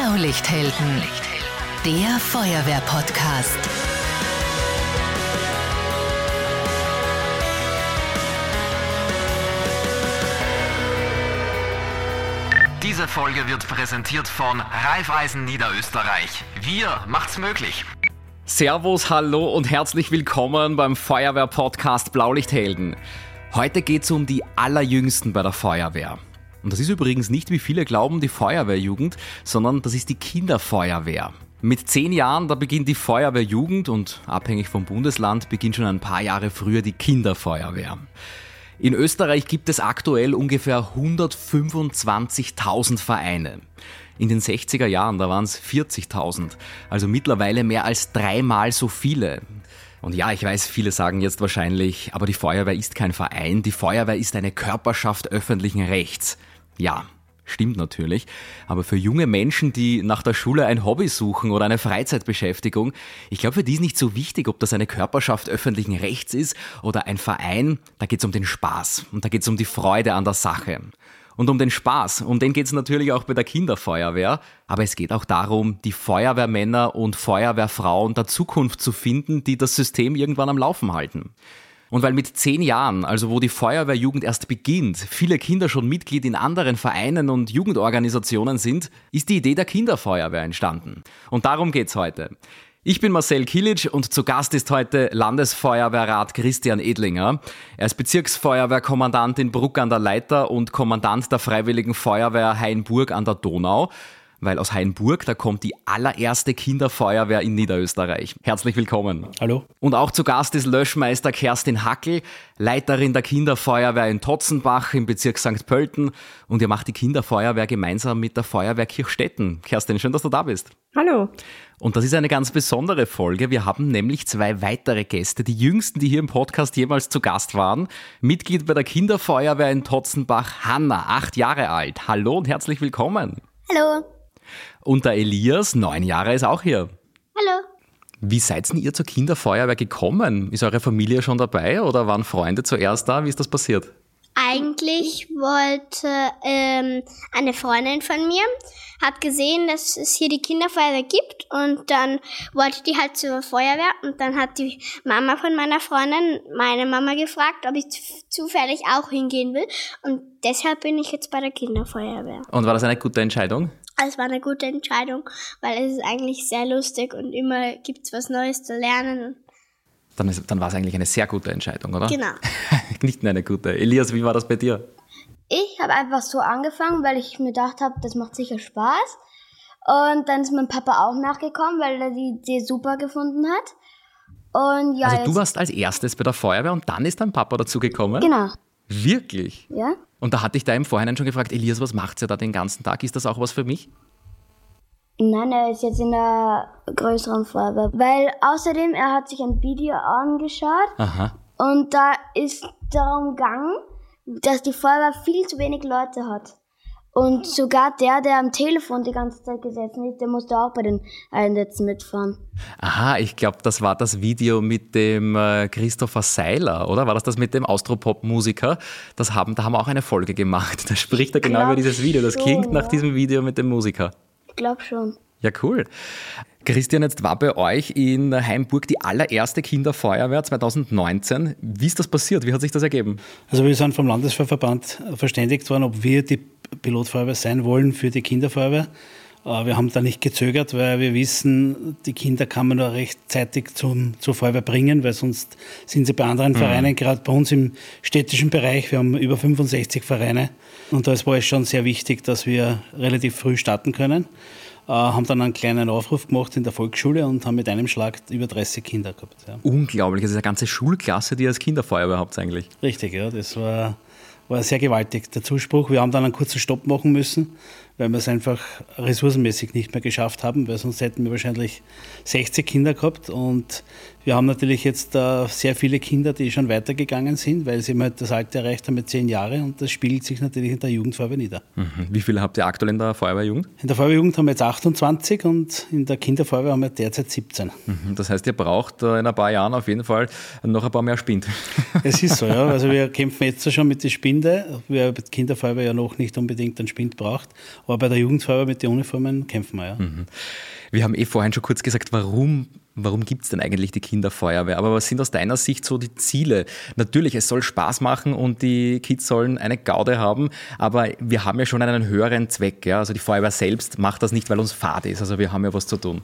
Blaulichthelden, der Feuerwehr-Podcast. Diese Folge wird präsentiert von Raiffeisen Niederösterreich. Wir macht's möglich. Servus, hallo und herzlich willkommen beim Feuerwehr-Podcast Blaulichthelden. Heute geht's um die Allerjüngsten bei der Feuerwehr. Und das ist übrigens nicht, wie viele glauben, die Feuerwehrjugend, sondern das ist die Kinderfeuerwehr. Mit zehn Jahren, da beginnt die Feuerwehrjugend und abhängig vom Bundesland beginnt schon ein paar Jahre früher die Kinderfeuerwehr. In Österreich gibt es aktuell ungefähr 125.000 Vereine. In den 60er Jahren, da waren es 40.000, also mittlerweile mehr als dreimal so viele. Und ja, ich weiß, viele sagen jetzt wahrscheinlich, aber die Feuerwehr ist kein Verein, die Feuerwehr ist eine Körperschaft öffentlichen Rechts. Ja, stimmt natürlich. Aber für junge Menschen, die nach der Schule ein Hobby suchen oder eine Freizeitbeschäftigung, ich glaube, für die ist nicht so wichtig, ob das eine Körperschaft öffentlichen Rechts ist oder ein Verein. Da geht es um den Spaß und da geht es um die Freude an der Sache. Und um den Spaß, um den geht es natürlich auch bei der Kinderfeuerwehr, aber es geht auch darum, die Feuerwehrmänner und Feuerwehrfrauen der Zukunft zu finden, die das System irgendwann am Laufen halten. Und weil mit zehn Jahren, also wo die Feuerwehrjugend erst beginnt, viele Kinder schon Mitglied in anderen Vereinen und Jugendorganisationen sind, ist die Idee der Kinderfeuerwehr entstanden. Und darum geht's heute. Ich bin Marcel Kilic und zu Gast ist heute Landesfeuerwehrrat Christian Edlinger. Er ist Bezirksfeuerwehrkommandant in Bruck an der Leiter und Kommandant der Freiwilligen Feuerwehr Hainburg an der Donau weil aus Hainburg, da kommt die allererste Kinderfeuerwehr in Niederösterreich. Herzlich willkommen. Hallo. Und auch zu Gast ist Löschmeister Kerstin Hackel, Leiterin der Kinderfeuerwehr in Totzenbach im Bezirk St. Pölten. Und ihr macht die Kinderfeuerwehr gemeinsam mit der Feuerwehr Kirchstetten. Kerstin, schön, dass du da bist. Hallo. Und das ist eine ganz besondere Folge. Wir haben nämlich zwei weitere Gäste, die jüngsten, die hier im Podcast jemals zu Gast waren. Mitglied bei der Kinderfeuerwehr in Totzenbach, Hanna, acht Jahre alt. Hallo und herzlich willkommen. Hallo. Und der Elias, neun Jahre, ist auch hier. Hallo. Wie seid denn ihr zur Kinderfeuerwehr gekommen? Ist eure Familie schon dabei oder waren Freunde zuerst da? Wie ist das passiert? Eigentlich wollte ähm, eine Freundin von mir, hat gesehen, dass es hier die Kinderfeuerwehr gibt und dann wollte die halt zur Feuerwehr und dann hat die Mama von meiner Freundin meine Mama gefragt, ob ich zufällig auch hingehen will und deshalb bin ich jetzt bei der Kinderfeuerwehr. Und war das eine gute Entscheidung? Es war eine gute Entscheidung, weil es ist eigentlich sehr lustig und immer gibt es was Neues zu lernen. Dann, ist, dann war es eigentlich eine sehr gute Entscheidung, oder? Genau. Nicht nur eine gute. Elias, wie war das bei dir? Ich habe einfach so angefangen, weil ich mir gedacht habe, das macht sicher Spaß. Und dann ist mein Papa auch nachgekommen, weil er die Idee super gefunden hat. Und ja, also du warst als erstes bei der Feuerwehr und dann ist dein Papa dazu gekommen? Genau. Wirklich? Ja. Und da hatte ich da im Vorhinein schon gefragt, Elias, was macht ihr da den ganzen Tag? Ist das auch was für mich? Nein, er ist jetzt in der größeren Feuerwehr. Weil außerdem, er hat sich ein Video angeschaut. Aha. Und da ist darum gegangen, dass die Feuerwehr viel zu wenig Leute hat. Und sogar der, der am Telefon die ganze Zeit gesessen ist, der musste auch bei den Einsätzen mitfahren. Aha, ich glaube, das war das Video mit dem äh, Christopher Seiler, oder? War das das mit dem Austropop-Musiker? Das haben, da haben wir auch eine Folge gemacht. Da spricht er genau über dieses Video. Das schon, klingt nach ja. diesem Video mit dem Musiker. Ich glaube schon. Ja, cool. Christian, jetzt war bei euch in Heimburg die allererste Kinderfeuerwehr 2019. Wie ist das passiert? Wie hat sich das ergeben? Also wir sind vom Landesfeuerverband verständigt worden, ob wir die Pilotfeuerwehr sein wollen für die Kinderfeuerwehr. Wir haben da nicht gezögert, weil wir wissen, die Kinder kann man nur rechtzeitig zum, zur Feuerwehr bringen, weil sonst sind sie bei anderen Vereinen, gerade bei uns im städtischen Bereich, wir haben über 65 Vereine und da war es schon sehr wichtig, dass wir relativ früh starten können. Äh, haben dann einen kleinen Aufruf gemacht in der Volksschule und haben mit einem Schlag über 30 Kinder gehabt. Ja. Unglaublich. Das ist eine ganze Schulklasse, die ihr als Kinderfeuerwehr habt eigentlich. Richtig, ja, das war, war sehr gewaltig, der Zuspruch. Wir haben dann einen kurzen Stopp machen müssen, weil wir es einfach ressourcenmäßig nicht mehr geschafft haben, weil sonst hätten wir wahrscheinlich 60 Kinder gehabt. Und wir haben natürlich jetzt äh, sehr viele Kinder, die schon weitergegangen sind, weil sie halt das Alter erreicht haben mit 10 Jahren und das spiegelt sich natürlich in der Jugendfeuerwehr nieder. Mhm. Wie viele habt ihr aktuell in der Feuerwehrjugend? In der Feuerwehrjugend haben wir jetzt 28 und in der Kinderfeuerwehr haben wir derzeit 17. Mhm. Das heißt, ihr braucht äh, in ein paar Jahren auf jeden Fall noch ein paar mehr Spind. Es ist so, ja. Also wir kämpfen jetzt schon mit der Spinde, bei der Kinderfeuerwehr ja noch nicht unbedingt einen Spind braucht. Aber bei der Jugendfeuerwehr mit den Uniformen kämpfen wir, ja. Mhm. Wir haben eh vorhin schon kurz gesagt, warum warum gibt es denn eigentlich die Kinderfeuerwehr? Aber was sind aus deiner Sicht so die Ziele? Natürlich, es soll Spaß machen und die Kids sollen eine Gaude haben, aber wir haben ja schon einen höheren Zweck. Ja? Also die Feuerwehr selbst macht das nicht, weil uns Fahrt ist. Also wir haben ja was zu tun.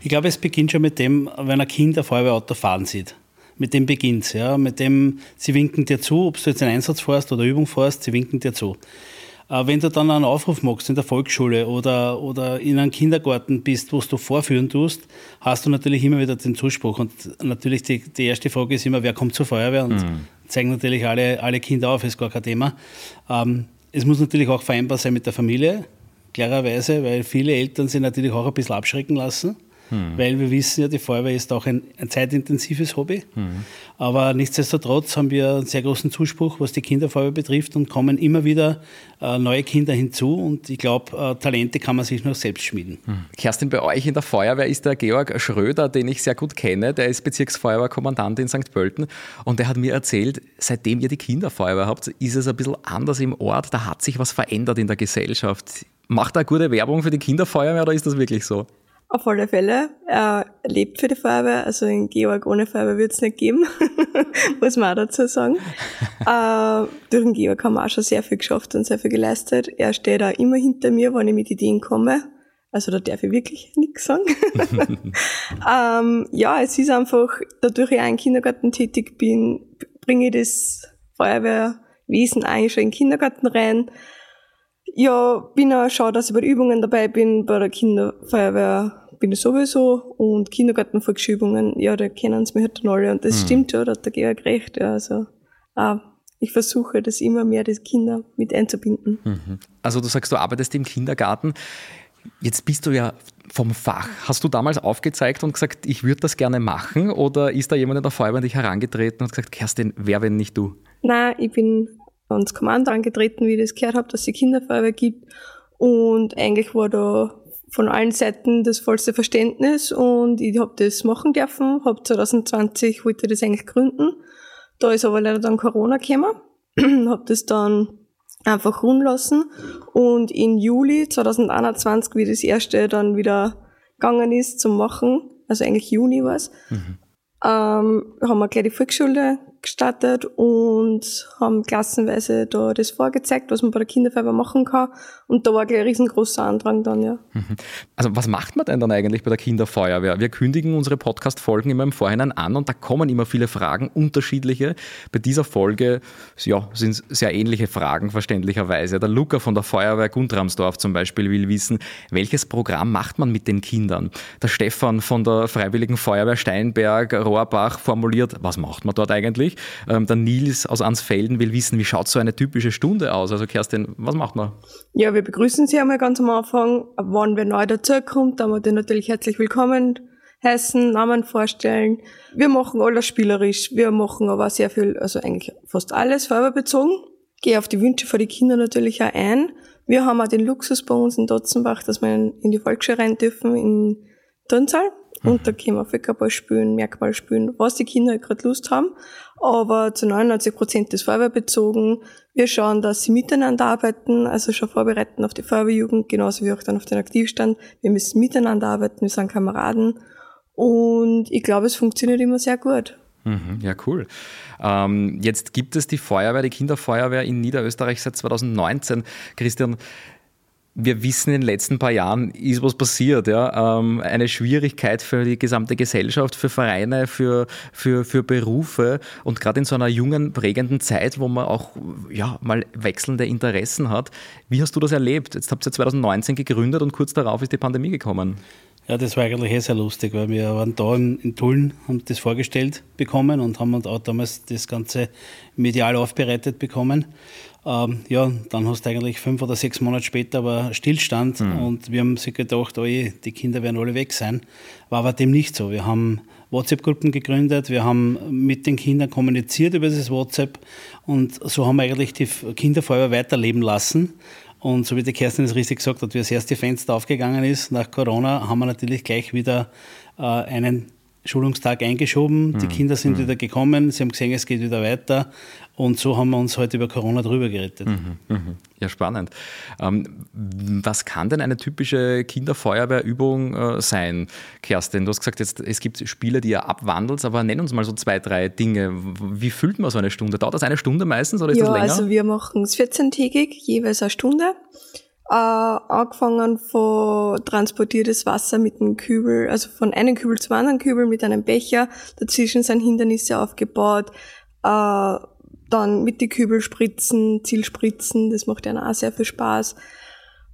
Ich glaube, es beginnt schon mit dem, wenn ein Kind ein Feuerwehrauto fahren sieht. Mit dem beginnt es, ja. Mit dem, sie winken dir zu, ob du jetzt einen Einsatz fährst oder Übung fährst, sie winken dir zu. Äh, wenn du dann einen Aufruf machst in der Volksschule oder, oder in einem Kindergarten bist, wo du vorführen tust, hast du natürlich immer wieder den Zuspruch. Und natürlich die, die erste Frage ist immer, wer kommt zur Feuerwehr? Und mhm. zeigen natürlich alle, alle Kinder auf, ist gar kein Thema. Ähm, es muss natürlich auch vereinbar sein mit der Familie, klarerweise, weil viele Eltern sich natürlich auch ein bisschen abschrecken lassen. Hm. Weil wir wissen ja, die Feuerwehr ist auch ein, ein zeitintensives Hobby. Hm. Aber nichtsdestotrotz haben wir einen sehr großen Zuspruch, was die Kinderfeuerwehr betrifft und kommen immer wieder äh, neue Kinder hinzu. Und ich glaube, äh, Talente kann man sich nur selbst schmieden. Hm. Kerstin, bei euch in der Feuerwehr ist der Georg Schröder, den ich sehr gut kenne. Der ist Bezirksfeuerwehrkommandant in St. Pölten. Und der hat mir erzählt, seitdem ihr die Kinderfeuerwehr habt, ist es ein bisschen anders im Ort. Da hat sich was verändert in der Gesellschaft. Macht er gute Werbung für die Kinderfeuerwehr oder ist das wirklich so? Auf alle Fälle. Er lebt für die Feuerwehr, also in Georg ohne Feuerwehr wird es nicht geben, muss man auch dazu sagen. äh, durch den Georg haben wir auch schon sehr viel geschafft und sehr viel geleistet. Er steht auch immer hinter mir, wenn ich mit Ideen komme. Also da darf ich wirklich nichts sagen. ähm, ja, es ist einfach, dadurch ich auch im Kindergarten tätig bin, bringe ich das Feuerwehrwesen eigentlich schon in den Kindergarten rein ja, bin auch schau, dass ich bei den Übungen dabei bin, bei der Kinderfeuerwehr bin ich sowieso und Kindergartenvolksübungen, ja, da kennen sie mich halt dann alle und das mhm. stimmt schon, da hat der Georg recht, ja, also auch ich versuche das immer mehr, die Kinder mit einzubinden. Mhm. Also du sagst, du arbeitest im Kindergarten. Jetzt bist du ja vom Fach. Hast du damals aufgezeigt und gesagt, ich würde das gerne machen? Oder ist da jemand in der Feuerwehr an dich herangetreten und gesagt, Kerstin, wer, wenn nicht du? Nein, ich bin ans Kommando angetreten, wie ich das gehört habe, dass es Kinderfeuerwehr gibt. Und eigentlich war da von allen Seiten das vollste Verständnis und ich habe das machen dürfen. Hab 2020 wollte das eigentlich gründen. Da ist aber leider dann Corona gekommen. habe das dann einfach ruhen lassen und in Juli 2021, wie das erste dann wieder gegangen ist zum Machen, also eigentlich Juni war es, mhm. ähm, haben wir gleich die Volksschule gestartet und haben klassenweise da das vorgezeigt, was man bei der Kinderfeuerwehr machen kann. Und da war gleich ein riesengroßer Andrang dann, ja. Mhm. Also was macht man denn dann eigentlich bei der Kinderfeuerwehr? Wir kündigen unsere Podcast-Folgen immer im Vorhinein an und da kommen immer viele Fragen, unterschiedliche. Bei dieser Folge ja, sind sehr ähnliche Fragen, verständlicherweise. Der Luca von der Feuerwehr Guntramsdorf zum Beispiel will wissen, welches Programm macht man mit den Kindern? Der Stefan von der Freiwilligen Feuerwehr Steinberg, Rohrbach formuliert, was macht man dort eigentlich? Ähm, der Nils aus Ansfelden will wissen, wie schaut so eine typische Stunde aus? Also Kerstin, was macht man? Ja, wir begrüßen Sie einmal ganz am Anfang. Wann wer neu dazukommt, dann wir den natürlich herzlich willkommen heißen, Namen vorstellen. Wir machen alles spielerisch. Wir machen aber sehr viel, also eigentlich fast alles feuerwehrbezogen. Gehe auf die Wünsche von den Kindern natürlich auch ein. Wir haben auch den Luxus bei uns in Dotzenbach, dass wir in die Volksschule rein dürfen, in Turnsaal. Und da können wir Fickerball spielen, Merkball spielen, was die Kinder halt gerade Lust haben. Aber zu 99 Prozent ist feuerwehrbezogen. Wir schauen, dass sie miteinander arbeiten, also schon vorbereiten auf die Feuerwehrjugend, genauso wie auch dann auf den Aktivstand. Wir müssen miteinander arbeiten, wir sind Kameraden. Und ich glaube, es funktioniert immer sehr gut. Mhm, ja, cool. Ähm, jetzt gibt es die Feuerwehr, die Kinderfeuerwehr in Niederösterreich seit 2019. Christian, wir wissen, in den letzten paar Jahren ist was passiert. Ja? Ähm, eine Schwierigkeit für die gesamte Gesellschaft, für Vereine, für, für, für Berufe und gerade in so einer jungen, prägenden Zeit, wo man auch ja, mal wechselnde Interessen hat. Wie hast du das erlebt? Jetzt habt ihr 2019 gegründet und kurz darauf ist die Pandemie gekommen. Ja, das war eigentlich eh sehr lustig, weil wir waren da in, in Tulln, haben das vorgestellt bekommen und haben auch damals das Ganze medial aufbereitet bekommen. Ähm, ja, dann hast du eigentlich fünf oder sechs Monate später aber Stillstand mhm. und wir haben sich gedacht, oh je, die Kinder werden alle weg sein. War aber dem nicht so. Wir haben WhatsApp-Gruppen gegründet, wir haben mit den Kindern kommuniziert über dieses WhatsApp und so haben wir eigentlich die Kinderfeuerwehr weiterleben lassen. Und so wie die Kerstin es richtig gesagt hat, wie das erste Fenster aufgegangen ist nach Corona, haben wir natürlich gleich wieder äh, einen Schulungstag eingeschoben. Die Kinder sind wieder gekommen, sie haben gesehen, es geht wieder weiter. Und so haben wir uns heute über Corona drüber gerettet. Ja, spannend. Ähm, was kann denn eine typische Kinderfeuerwehrübung äh, sein, Kerstin? Du hast gesagt, jetzt, es gibt Spiele, die ihr abwandelt, aber nenn uns mal so zwei, drei Dinge. Wie füllt man so eine Stunde? Dauert das eine Stunde meistens oder ist ja, das länger? also wir machen es 14-tägig, jeweils eine Stunde. Äh, angefangen von transportiertes Wasser mit einem Kübel, also von einem Kübel zum anderen Kübel mit einem Becher. Dazwischen sind Hindernisse aufgebaut. Äh, dann mit die Kübel spritzen, Zielspritzen, das macht ja auch sehr viel Spaß.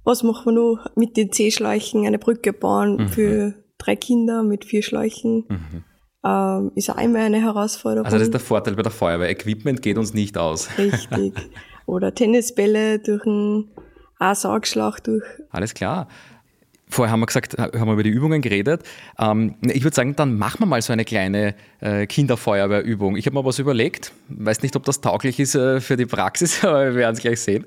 Was machen wir noch? Mit den C-Schläuchen eine Brücke bauen für drei Kinder mit vier Schläuchen. Ähm, ist auch immer eine Herausforderung. also das ist der Vorteil bei der Feuerwehr. Equipment geht uns nicht aus. Richtig. Oder Tennisbälle durch einen A-Saugschlauch durch. Alles klar. Vorher haben wir gesagt, haben wir über die Übungen geredet. Ähm, ich würde sagen, dann machen wir mal so eine kleine äh, Kinderfeuerwehrübung. Ich habe mir was überlegt. Weiß nicht, ob das tauglich ist äh, für die Praxis, aber wir werden es gleich sehen.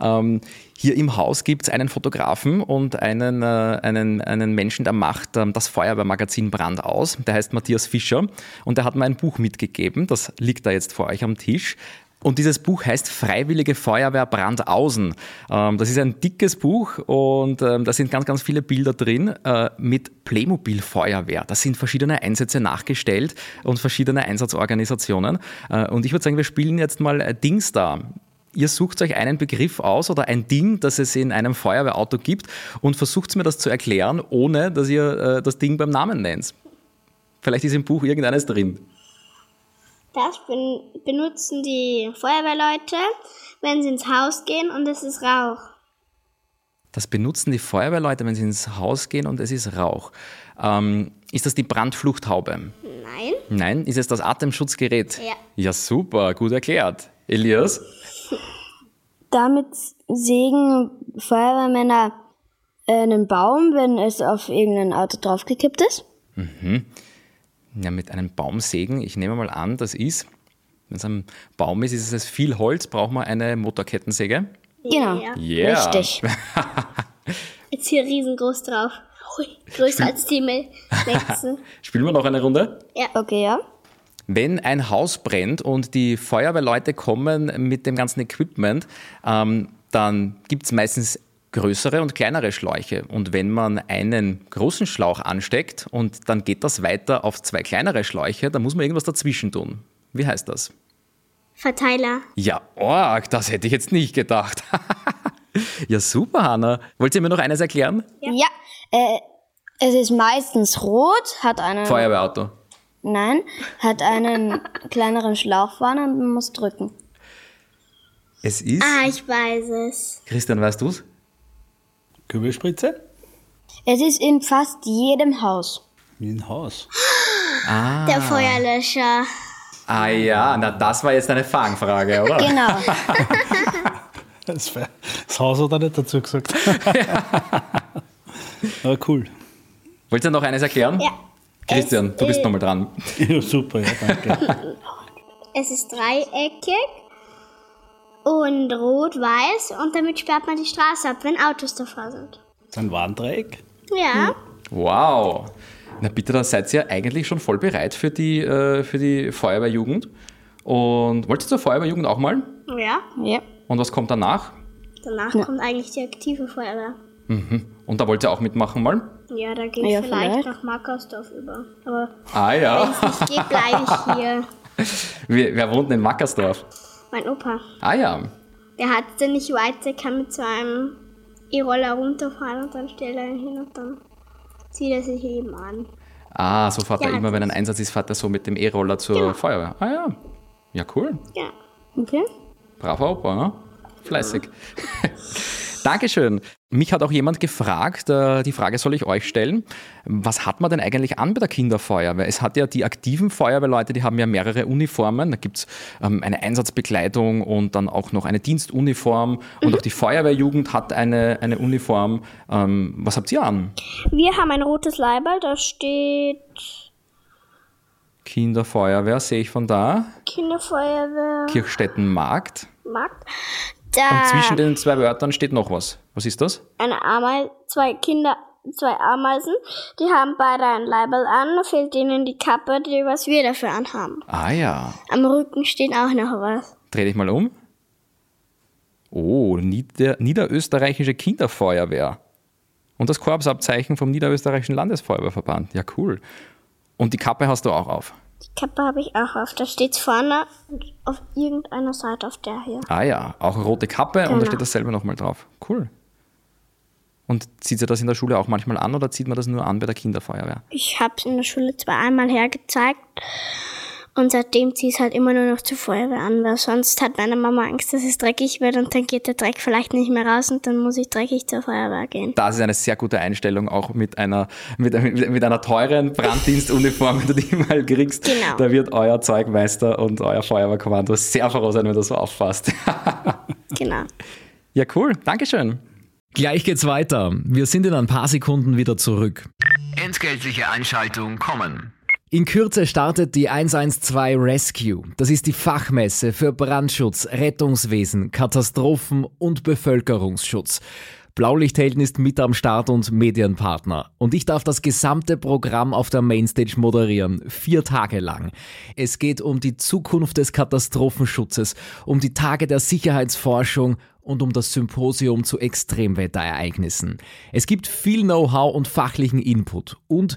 Ähm, hier im Haus gibt es einen Fotografen und einen, äh, einen, einen Menschen, der macht ähm, das Feuerwehrmagazin Brand aus. Der heißt Matthias Fischer und der hat mir ein Buch mitgegeben. Das liegt da jetzt vor euch am Tisch. Und dieses Buch heißt Freiwillige Feuerwehr Brandausen. Ähm, das ist ein dickes Buch und ähm, da sind ganz, ganz viele Bilder drin äh, mit Playmobil Feuerwehr. Da sind verschiedene Einsätze nachgestellt und verschiedene Einsatzorganisationen. Äh, und ich würde sagen, wir spielen jetzt mal äh, Dings da. Ihr sucht euch einen Begriff aus oder ein Ding, das es in einem Feuerwehrauto gibt und versucht mir das zu erklären, ohne dass ihr das Ding beim Namen nennt. Vielleicht ist im Buch irgendeines drin. Das ben benutzen die Feuerwehrleute, wenn sie ins Haus gehen und es ist Rauch. Das benutzen die Feuerwehrleute, wenn sie ins Haus gehen und es ist Rauch. Ähm, ist das die Brandfluchthaube? Nein. Nein. Ist es das Atemschutzgerät? Ja. Ja, super, gut erklärt. Elias? Damit sägen Feuerwehrmänner einen Baum, wenn es auf irgendein Auto draufgekippt ist. Ja, mit einem Baumsägen, ich nehme mal an, das ist, wenn es ein Baum ist, ist es viel Holz, braucht man eine Motorkettensäge? Genau. Ja. Yeah. Richtig. Jetzt hier riesengroß drauf. Hui, größer als die Nächsten. Spielen wir noch eine Runde? Okay, ja. Wenn ein Haus brennt und die Feuerwehrleute kommen mit dem ganzen Equipment, ähm, dann gibt es meistens größere und kleinere Schläuche. Und wenn man einen großen Schlauch ansteckt und dann geht das weiter auf zwei kleinere Schläuche, dann muss man irgendwas dazwischen tun. Wie heißt das? Verteiler. Ja, org, das hätte ich jetzt nicht gedacht. ja, super, Hanna. Wollt ihr mir noch eines erklären? Ja. Äh, es ist meistens rot, hat einen. Feuerwehrauto. Nein, hat einen kleineren Schlauch vorne und man muss drücken. Es ist. Ah, ich weiß es. Christian, weißt du's? Kübelspritze? Es ist in fast jedem Haus. Wie ein Haus. Der Feuerlöscher. Ah ja, na das war jetzt eine Fangfrage, oder? Genau. Das, Haus hat er nicht dazu gesagt. Aber cool. Wollt ihr noch eines erklären? Ja. Christian, Es, du bist äh, nochmal dran. Ja, super, ja, danke. Es ist dreieckig und rot-weiß und damit sperrt man die Straße ab, wenn Autos davor sind. So ein Warndreieck. Ja. Wow. Na bitte, da seid ihr eigentlich schon voll bereit für die, äh, für die Feuerwehrjugend. Und wollt ihr zur Feuerwehrjugend auch mal? Ja. ja. Und was kommt danach? Danach kommt eigentlich die aktive Feuerwehr. Und da wollt ihr auch mitmachen mal? Ja, da gehe ich Ja, vielleicht, vielleicht. nach Markersdorf über. Aber Ah wenn ja. es nicht geht, bleibe ich hier. Wer, wer wohnt denn in Wackersdorf? Mein Opa. Ah ja. Der hat es nicht weit, der kann mit so einem E-Roller runterfahren und dann stellt er ihn hin und dann zieht er sich eben an. Ah, so fährt Ja, er immer, wenn ein Einsatz ist, fährt er so mit dem E-Roller zur Genau. Feuerwehr. Ah ja. Ja, cool. Ja. Okay. Braver Opa, ne? Fleißig. Dankeschön. Mich hat auch jemand gefragt, äh, die Frage soll ich euch stellen. Was hat man denn eigentlich an bei der Kinderfeuerwehr? Es hat ja die aktiven Feuerwehrleute, die haben ja mehrere Uniformen. Da gibt es ähm, eine Einsatzbekleidung und dann auch noch eine Dienstuniform. Und auch die Feuerwehrjugend hat eine, eine Uniform. Ähm, was habt ihr an? Wir haben ein rotes Leiberl, da steht Kinderfeuerwehr sehe ich von da. Kinderfeuerwehr Kirchstetten-Markt. Markt. Und Da zwischen den zwei Wörtern steht noch was. Was ist das? eine Ameise, zwei Kinder, zwei Ameisen, die haben beide ein Leiberl an, fehlt ihnen die Kappe, die was wir dafür anhaben. Ah ja. Am Rücken steht auch noch was. Dreh dich mal um. Oh, Nieder Niederösterreichische Kinderfeuerwehr. Und das Korpsabzeichen vom Niederösterreichischen Landesfeuerwehrverband. Ja, cool. Und die Kappe hast du auch auf. Die Kappe habe ich auch auf. Da steht vorne und auf irgendeiner Seite auf der hier. Ah ja, auch eine rote Kappe und da Genau. steht dasselbe nochmal drauf. Cool. Und zieht sie das in der Schule auch manchmal an oder zieht man das nur an bei der Kinderfeuerwehr? Ich habe es in der Schule zwar einmal hergezeigt und seitdem ziehe ich es halt immer nur noch zur Feuerwehr an, weil sonst hat meine Mama Angst, dass es dreckig wird und dann geht der Dreck vielleicht nicht mehr raus und dann muss ich dreckig zur Feuerwehr gehen. Das ist eine sehr gute Einstellung, auch mit einer, mit, mit, mit einer teuren Branddienstuniform, wenn du die mal kriegst. Genau. Da wird euer Zeugmeister und euer Feuerwehrkommando sehr froh sein, wenn das so auffasst. Genau. ja, cool. Dankeschön. Gleich geht's weiter. Wir sind in ein paar Sekunden wieder zurück. Entgeltliche Einschaltung kommen. In Kürze startet die 112 Rescue. Das ist die Fachmesse für Brandschutz, Rettungswesen, Katastrophen und Bevölkerungsschutz. Blaulichthelden ist mit am Start und Medienpartner. Und ich darf das gesamte Programm auf der Mainstage moderieren. Vier Tage lang. Es geht um die Zukunft des Katastrophenschutzes, um die Tage der Sicherheitsforschung und um das Symposium zu Extremwetterereignissen. Es gibt viel Know-how und fachlichen Input und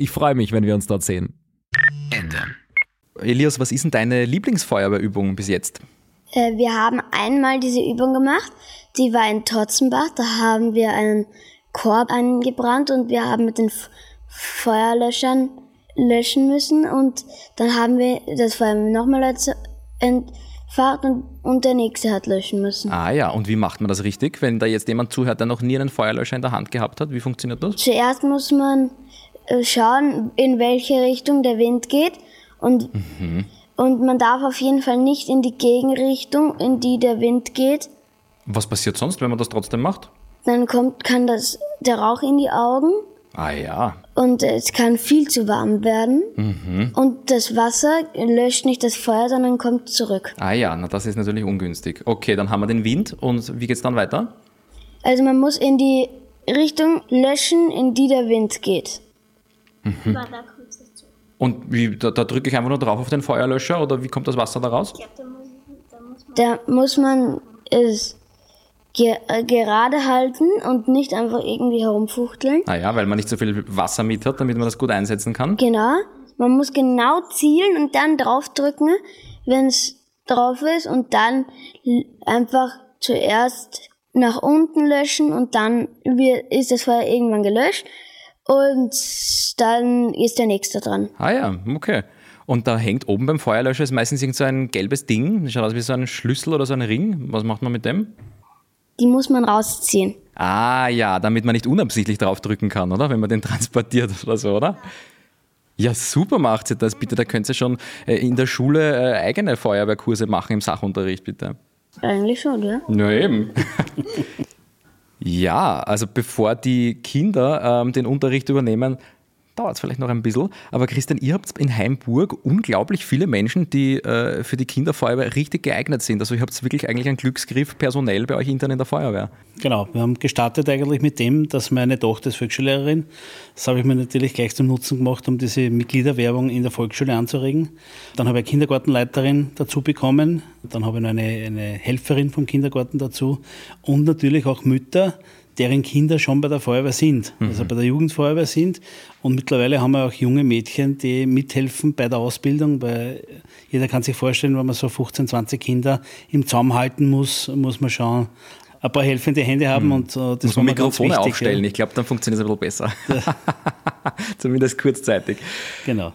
Ich freue mich, wenn wir uns dort sehen. Ende. Elias, was ist denn deine Lieblingsfeuerwehrübung bis jetzt? Äh, wir haben einmal diese Übung gemacht, die war in Totzenbach. Da haben wir einen Korb angebrannt und wir haben mit den F Feuerlöschern löschen müssen und dann haben wir das Feuer nochmal entfacht und, und der nächste hat löschen müssen. Ah ja, und wie macht man das richtig? Wenn da jetzt jemand zuhört, der noch nie einen Feuerlöscher in der Hand gehabt hat, wie funktioniert das? Zuerst muss man äh, schauen, in welche Richtung der Wind geht und, und man darf auf jeden Fall nicht in die Gegenrichtung, in die der Wind geht. Was passiert sonst, wenn man das trotzdem macht? Dann kommt, kann das, der Rauch in die Augen Ah ja, und es kann viel zu warm werden. Mhm. Und das Wasser löscht nicht das Feuer, sondern kommt zurück. ah ja, na das ist natürlich ungünstig. Okay, dann haben wir den Wind und wie geht's dann weiter? Also man muss in die Richtung löschen, in die der Wind geht. Mhm. Und wie, da, da drücke ich einfach nur drauf auf den Feuerlöscher oder wie kommt das Wasser da raus? Da muss man es ge äh, gerade halten und nicht einfach irgendwie herumfuchteln. Ah ja, weil man nicht so viel Wasser mit hat, damit man das gut einsetzen kann. Genau. Man muss genau zielen und dann draufdrücken, wenn es drauf ist und dann einfach zuerst nach unten löschen und dann wird, ist das Feuer irgendwann gelöscht und dann ist der nächste dran. Ah ja, okay. Und da hängt oben beim Feuerlöscher ist meistens irgend so ein gelbes Ding. Das schaut aus wie so ein Schlüssel oder so ein Ring. Was macht man mit dem? Die muss man rausziehen. Ah ja, damit man nicht unabsichtlich draufdrücken kann, oder? Wenn man den transportiert oder so, oder? Ja, super macht ihr das bitte. Da könnt ihr schon äh, in der Schule äh, eigene Feuerwehrkurse machen im Sachunterricht, bitte. Eigentlich schon, ja. Na eben. ja, also bevor die Kinder ähm, den Unterricht übernehmen, dauert es vielleicht noch ein bisschen. Aber Christian, ihr habt in Heimburg unglaublich viele Menschen, die äh, für die Kinderfeuerwehr richtig geeignet sind. Also ihr habt wirklich eigentlich einen Glücksgriff personell bei euch intern in der Feuerwehr. Genau, wir haben gestartet eigentlich mit dem, dass meine Tochter ist Volksschullehrerin. Das habe ich mir natürlich gleich zum Nutzen gemacht, um diese Mitgliederwerbung in der Volksschule anzuregen. Dann habe ich eine Kindergartenleiterin dazu bekommen, dann habe ich eine, eine Helferin vom Kindergarten dazu und natürlich auch Mütter, deren Kinder schon bei der Feuerwehr sind, also bei der Jugendfeuerwehr sind. Und mittlerweile haben wir auch junge Mädchen, die mithelfen bei der Ausbildung, weil jeder kann sich vorstellen, wenn man so 15, 20 Kinder im Zaum halten muss, muss man schon ein paar helfende Hände haben und äh, das Muss man Mikrofone wichtig, aufstellen. Ja. Ich glaube, dann funktioniert es ein bisschen besser. Zumindest kurzzeitig. Genau.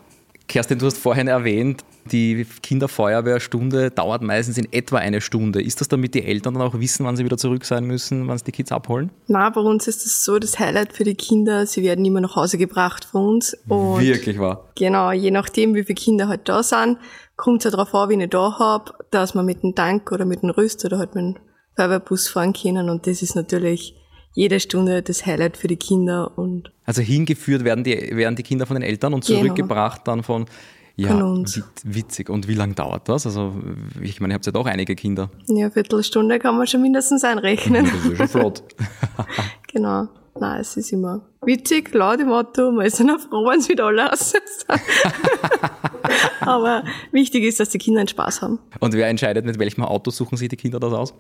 Kerstin, du hast vorhin erwähnt, die Kinderfeuerwehrstunde dauert meistens in etwa eine Stunde. Ist das damit die Eltern dann auch wissen, wann sie wieder zurück sein müssen, wann sie die Kids abholen? Na, bei uns ist es so, das Highlight für die Kinder, sie werden immer nach Hause gebracht von uns. Und Wirklich wahr? Genau, je nachdem, wie viele Kinder halt da sind, kommt es ja darauf an, wie ich da habe, dass man mit dem Tank oder mit dem Rüst oder halt mit dem Feuerwehrbus fahren können. Und das ist natürlich jede Stunde das Highlight für die Kinder. Und also hingeführt werden die, werden die Kinder von den Eltern und genau. zurückgebracht genau. dann von ja, witzig. Und wie lange dauert das? Also, ich meine, ihr habt ja doch einige Kinder. Ja, eine Viertelstunde kann man schon mindestens einrechnen. Das ist schon flott. genau. Nein, es ist immer witzig, laut im Motto, man ist dann froh, wenn es wieder alle raus Aber wichtig ist, dass die Kinder einen Spaß haben. Und wer entscheidet, mit welchem Auto suchen sich die Kinder das aus?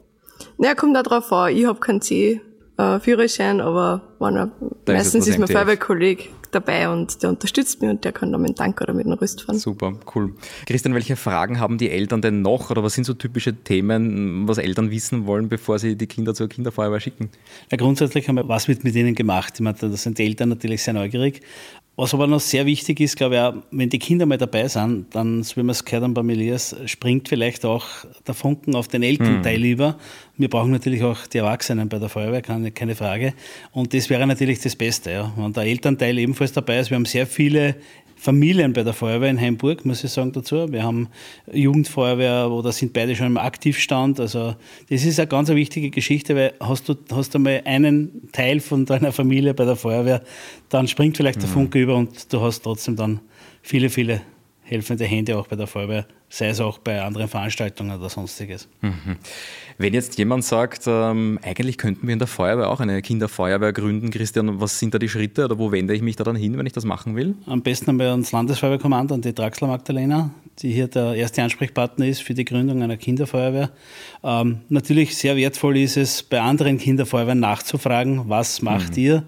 Naja, kommt auch drauf an. Ich habe keinen C äh, Führerschein, aber er, meistens ist, ist mein Feuerwehrkolleg dabei und der unterstützt mich und der kann dann mit dem Tank oder mit dem Rüst fahren. Super, cool. Christian, welche Fragen haben die Eltern denn noch oder was sind so typische Themen, was Eltern wissen wollen, bevor sie die Kinder zur Kinderfeuerwehr schicken? Ja, grundsätzlich haben wir, was wird mit ihnen gemacht? Ich meine, da sind die Eltern natürlich sehr neugierig. Was aber noch sehr wichtig ist, glaube ich, auch, wenn die Kinder mal dabei sind, dann, so wie man es gehört haben beim Elias, springt vielleicht auch der Funken auf den Elternteil hm. über. Wir brauchen natürlich auch die Erwachsenen bei der Feuerwehr, keine, keine Frage. Und das wäre natürlich das Beste, ja. Wenn der Elternteil ebenfalls dabei ist. Wir haben sehr viele Familien bei der Feuerwehr in Heimburg, muss ich sagen dazu. Wir haben Jugendfeuerwehr, wo da sind beide schon im Aktivstand. Also das ist eine ganz wichtige Geschichte, weil hast du hast einmal einen Teil von deiner Familie bei der Feuerwehr, dann springt vielleicht der mhm. Funke über und du hast trotzdem dann viele, viele helfende Hände auch bei der Feuerwehr, sei es auch bei anderen Veranstaltungen oder sonstiges. Mhm. Wenn jetzt jemand sagt, ähm, eigentlich könnten wir in der Feuerwehr auch eine Kinderfeuerwehr gründen, Christian, was sind da die Schritte oder wo wende ich mich da dann hin, wenn ich das machen will? Am besten haben wir ans Landesfeuerwehrkommando, an die Draxler Magdalena, die hier der erste Ansprechpartner ist für die Gründung einer Kinderfeuerwehr. Ähm, natürlich sehr wertvoll ist es, bei anderen Kinderfeuerwehren nachzufragen, was macht mhm. ihr,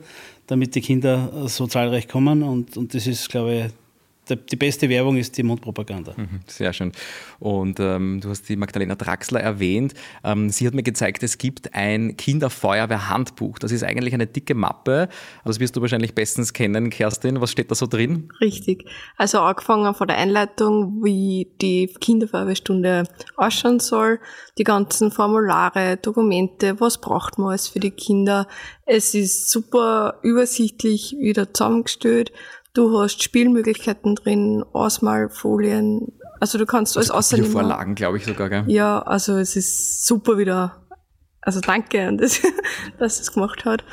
damit die Kinder so zahlreich kommen und, und das ist, glaube ich, die beste Werbung ist die Mundpropaganda. Mhm, sehr schön. Und ähm, du hast die Magdalena Draxler erwähnt. Ähm, sie hat mir gezeigt, es gibt ein Kinderfeuerwehr-Handbuch. Das ist eigentlich eine dicke Mappe. Das wirst du wahrscheinlich bestens kennen, Kerstin. Was steht da so drin? Richtig. Also angefangen von der Einleitung, wie die Kinderfeuerwehrstunde ausschauen soll, die ganzen Formulare, Dokumente, was braucht man alles für die Kinder. Es ist super übersichtlich wieder zusammengestellt. Du hast Spielmöglichkeiten drin, Ausmalfolien. Also du kannst alles also außernehmen. Vorlagen, glaube ich sogar, gell? Ja, also es ist super wieder. Also danke an das, dass es gemacht hat.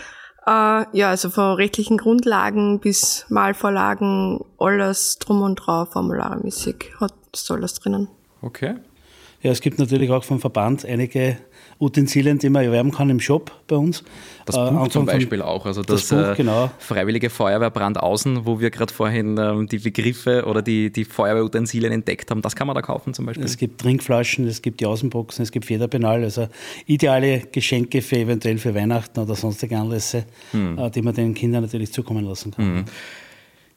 Uh, ja, also von rechtlichen Grundlagen bis Malvorlagen, alles drum und drauf, formularemäßig hat ist alles drinnen. Okay. Ja, es gibt natürlich auch vom Verband einige Utensilien, die man erwerben kann im Shop bei uns. Das Buch äh, zum Beispiel auch, also das, das Buch, äh, genau. Freiwillige Feuerwehr Brand außen, wo wir gerade vorhin ähm, die Begriffe oder die, die Feuerwehrutensilien entdeckt haben, das kann man da kaufen zum Beispiel. Es gibt Trinkflaschen, es gibt die Außenboxen, es gibt Federpenal, also ideale Geschenke für eventuell für Weihnachten oder sonstige Anlässe, hm. äh, die man den Kindern natürlich zukommen lassen kann. Hm.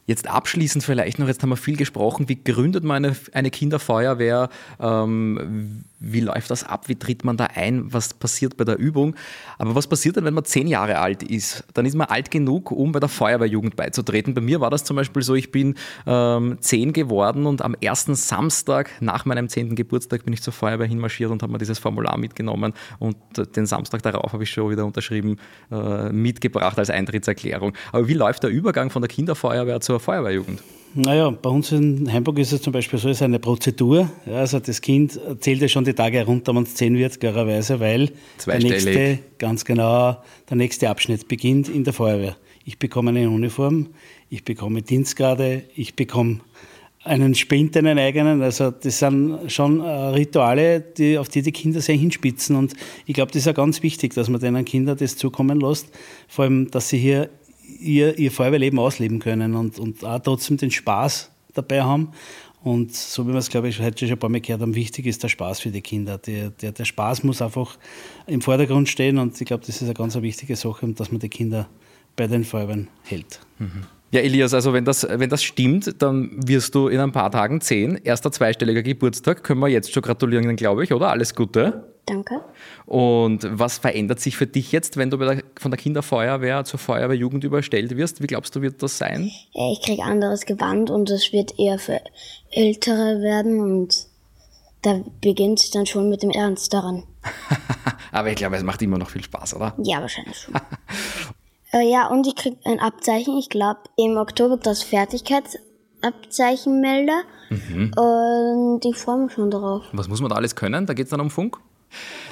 Jetzt abschließend vielleicht noch, jetzt haben wir viel gesprochen, wie gründet man eine, eine Kinderfeuerwehr, ähm, wie läuft das ab, wie tritt man da ein, was passiert bei der Übung. Aber was passiert dann, wenn man zehn Jahre alt ist? Dann ist man alt genug, um bei der Feuerwehrjugend beizutreten. Bei mir war das zum Beispiel so, ich bin ähm, zehn geworden und am ersten Samstag nach meinem zehnten Geburtstag bin ich zur Feuerwehr hinmarschiert und habe mir dieses Formular mitgenommen und den Samstag darauf habe ich schon wieder unterschrieben, äh, mitgebracht als Eintrittserklärung. Aber wie läuft der Übergang von der Kinderfeuerwehr zur Feuerwehrjugend? Naja, bei uns in Hamburg ist es zum Beispiel so, es ist eine Prozedur. Ja, also das Kind zählt ja schon die Tage herunter, wenn es zehn wird, klarerweise, weil der nächste, ganz genau, der nächste Abschnitt beginnt in der Feuerwehr. Ich bekomme eine Uniform, ich bekomme Dienstgrade, ich bekomme einen Spind, einen eigenen. Also das sind schon äh, Rituale, die, auf die die Kinder sehr hinspitzen. Und ich glaube, das ist ja ganz wichtig, dass man den Kindern das zukommen lässt. Vor allem, dass sie hier ihr, ihr Feuerwehrleben ausleben können und, und auch trotzdem den Spaß dabei haben. Und so wie wir es, glaube ich, heute schon ein paar Mal gehört haben, wichtig ist der Spaß für die Kinder. Der, der, der Spaß muss einfach im Vordergrund stehen und ich glaube, das ist eine ganz wichtige Sache, dass man die Kinder bei den Feuerwehren hält. Mhm. Ja, Elias, also wenn das, wenn das stimmt, dann wirst du in ein paar Tagen zehn. Erster zweistelliger Geburtstag. Können wir jetzt schon gratulieren, glaube ich, oder? Alles Gute. Danke. Und was verändert sich für dich jetzt, wenn du der, von der Kinderfeuerwehr zur Feuerwehrjugend überstellt wirst? Wie glaubst du, wird das sein? Ich krieg anderes Gewand und es wird eher für Ältere werden und da beginnt es dann schon mit dem Ernst daran. Aber ich glaube, es macht immer noch viel Spaß, oder? Ja, wahrscheinlich schon. äh, ja, und ich krieg ein Abzeichen. Ich glaube, im Oktober das Fertigkeitsabzeichenmelder. Mhm. Und ich freue mich schon darauf. Was muss man da alles können? Da geht es dann um Funk?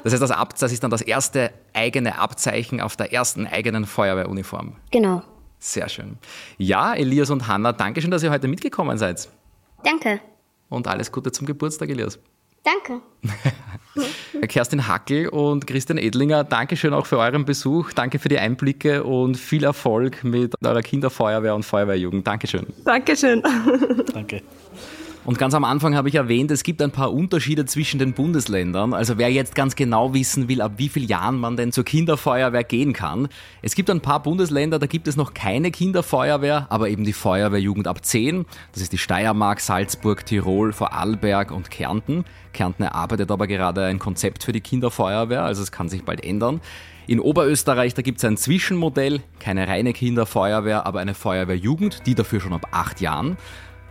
Das heißt, das, Ab das ist dann das erste eigene Abzeichen auf der ersten eigenen Feuerwehruniform. Genau. Sehr schön. Ja, Elias und Hanna, danke schön, dass ihr heute mitgekommen seid. Danke. Und alles Gute zum Geburtstag, Elias. Danke. Kerstin Hackel und Christian Edlinger, danke schön auch für euren Besuch. Danke für die Einblicke und viel Erfolg mit eurer Kinderfeuerwehr und Feuerwehrjugend. Dankeschön. Dankeschön. Danke. Und ganz am Anfang habe ich erwähnt, es gibt ein paar Unterschiede zwischen den Bundesländern. Also wer jetzt ganz genau wissen will, ab wie vielen Jahren man denn zur Kinderfeuerwehr gehen kann. Es gibt ein paar Bundesländer, da gibt es noch keine Kinderfeuerwehr, aber eben die Feuerwehrjugend ab 10. Das ist die Steiermark, Salzburg, Tirol, Vorarlberg und Kärnten. Kärnten erarbeitet aber gerade ein Konzept für die Kinderfeuerwehr, also es kann sich bald ändern. In Oberösterreich, da gibt es ein Zwischenmodell, keine reine Kinderfeuerwehr, aber eine Feuerwehrjugend, die dafür schon ab acht Jahren.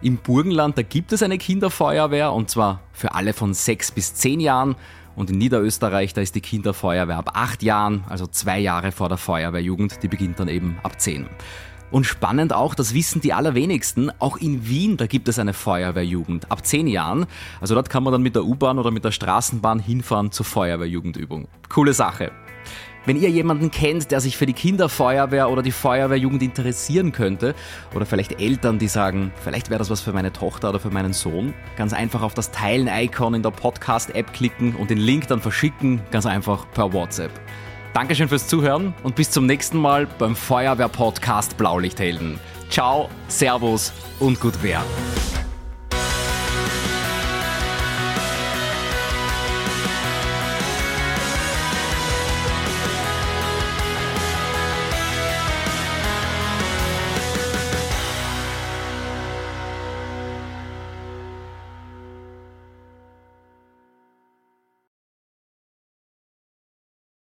Im Burgenland, da gibt es eine Kinderfeuerwehr und zwar für alle von sechs bis zehn Jahren. Und in Niederösterreich, da ist die Kinderfeuerwehr ab acht Jahren, also zwei Jahre vor der Feuerwehrjugend, die beginnt dann eben ab zehn. Und spannend auch, das wissen die allerwenigsten, auch in Wien, da gibt es eine Feuerwehrjugend ab zehn Jahren. Also dort kann man dann mit der U-Bahn oder mit der Straßenbahn hinfahren zur Feuerwehrjugendübung. Coole Sache. Wenn ihr jemanden kennt, der sich für die Kinderfeuerwehr oder die Feuerwehrjugend interessieren könnte, oder vielleicht Eltern, die sagen, vielleicht wäre das was für meine Tochter oder für meinen Sohn, ganz einfach auf das Teilen-Icon in der Podcast-App klicken und den Link dann verschicken, ganz einfach per WhatsApp. Dankeschön fürs Zuhören und bis zum nächsten Mal beim Feuerwehr-Podcast Blaulichthelden. Ciao, Servus und gut Wehr.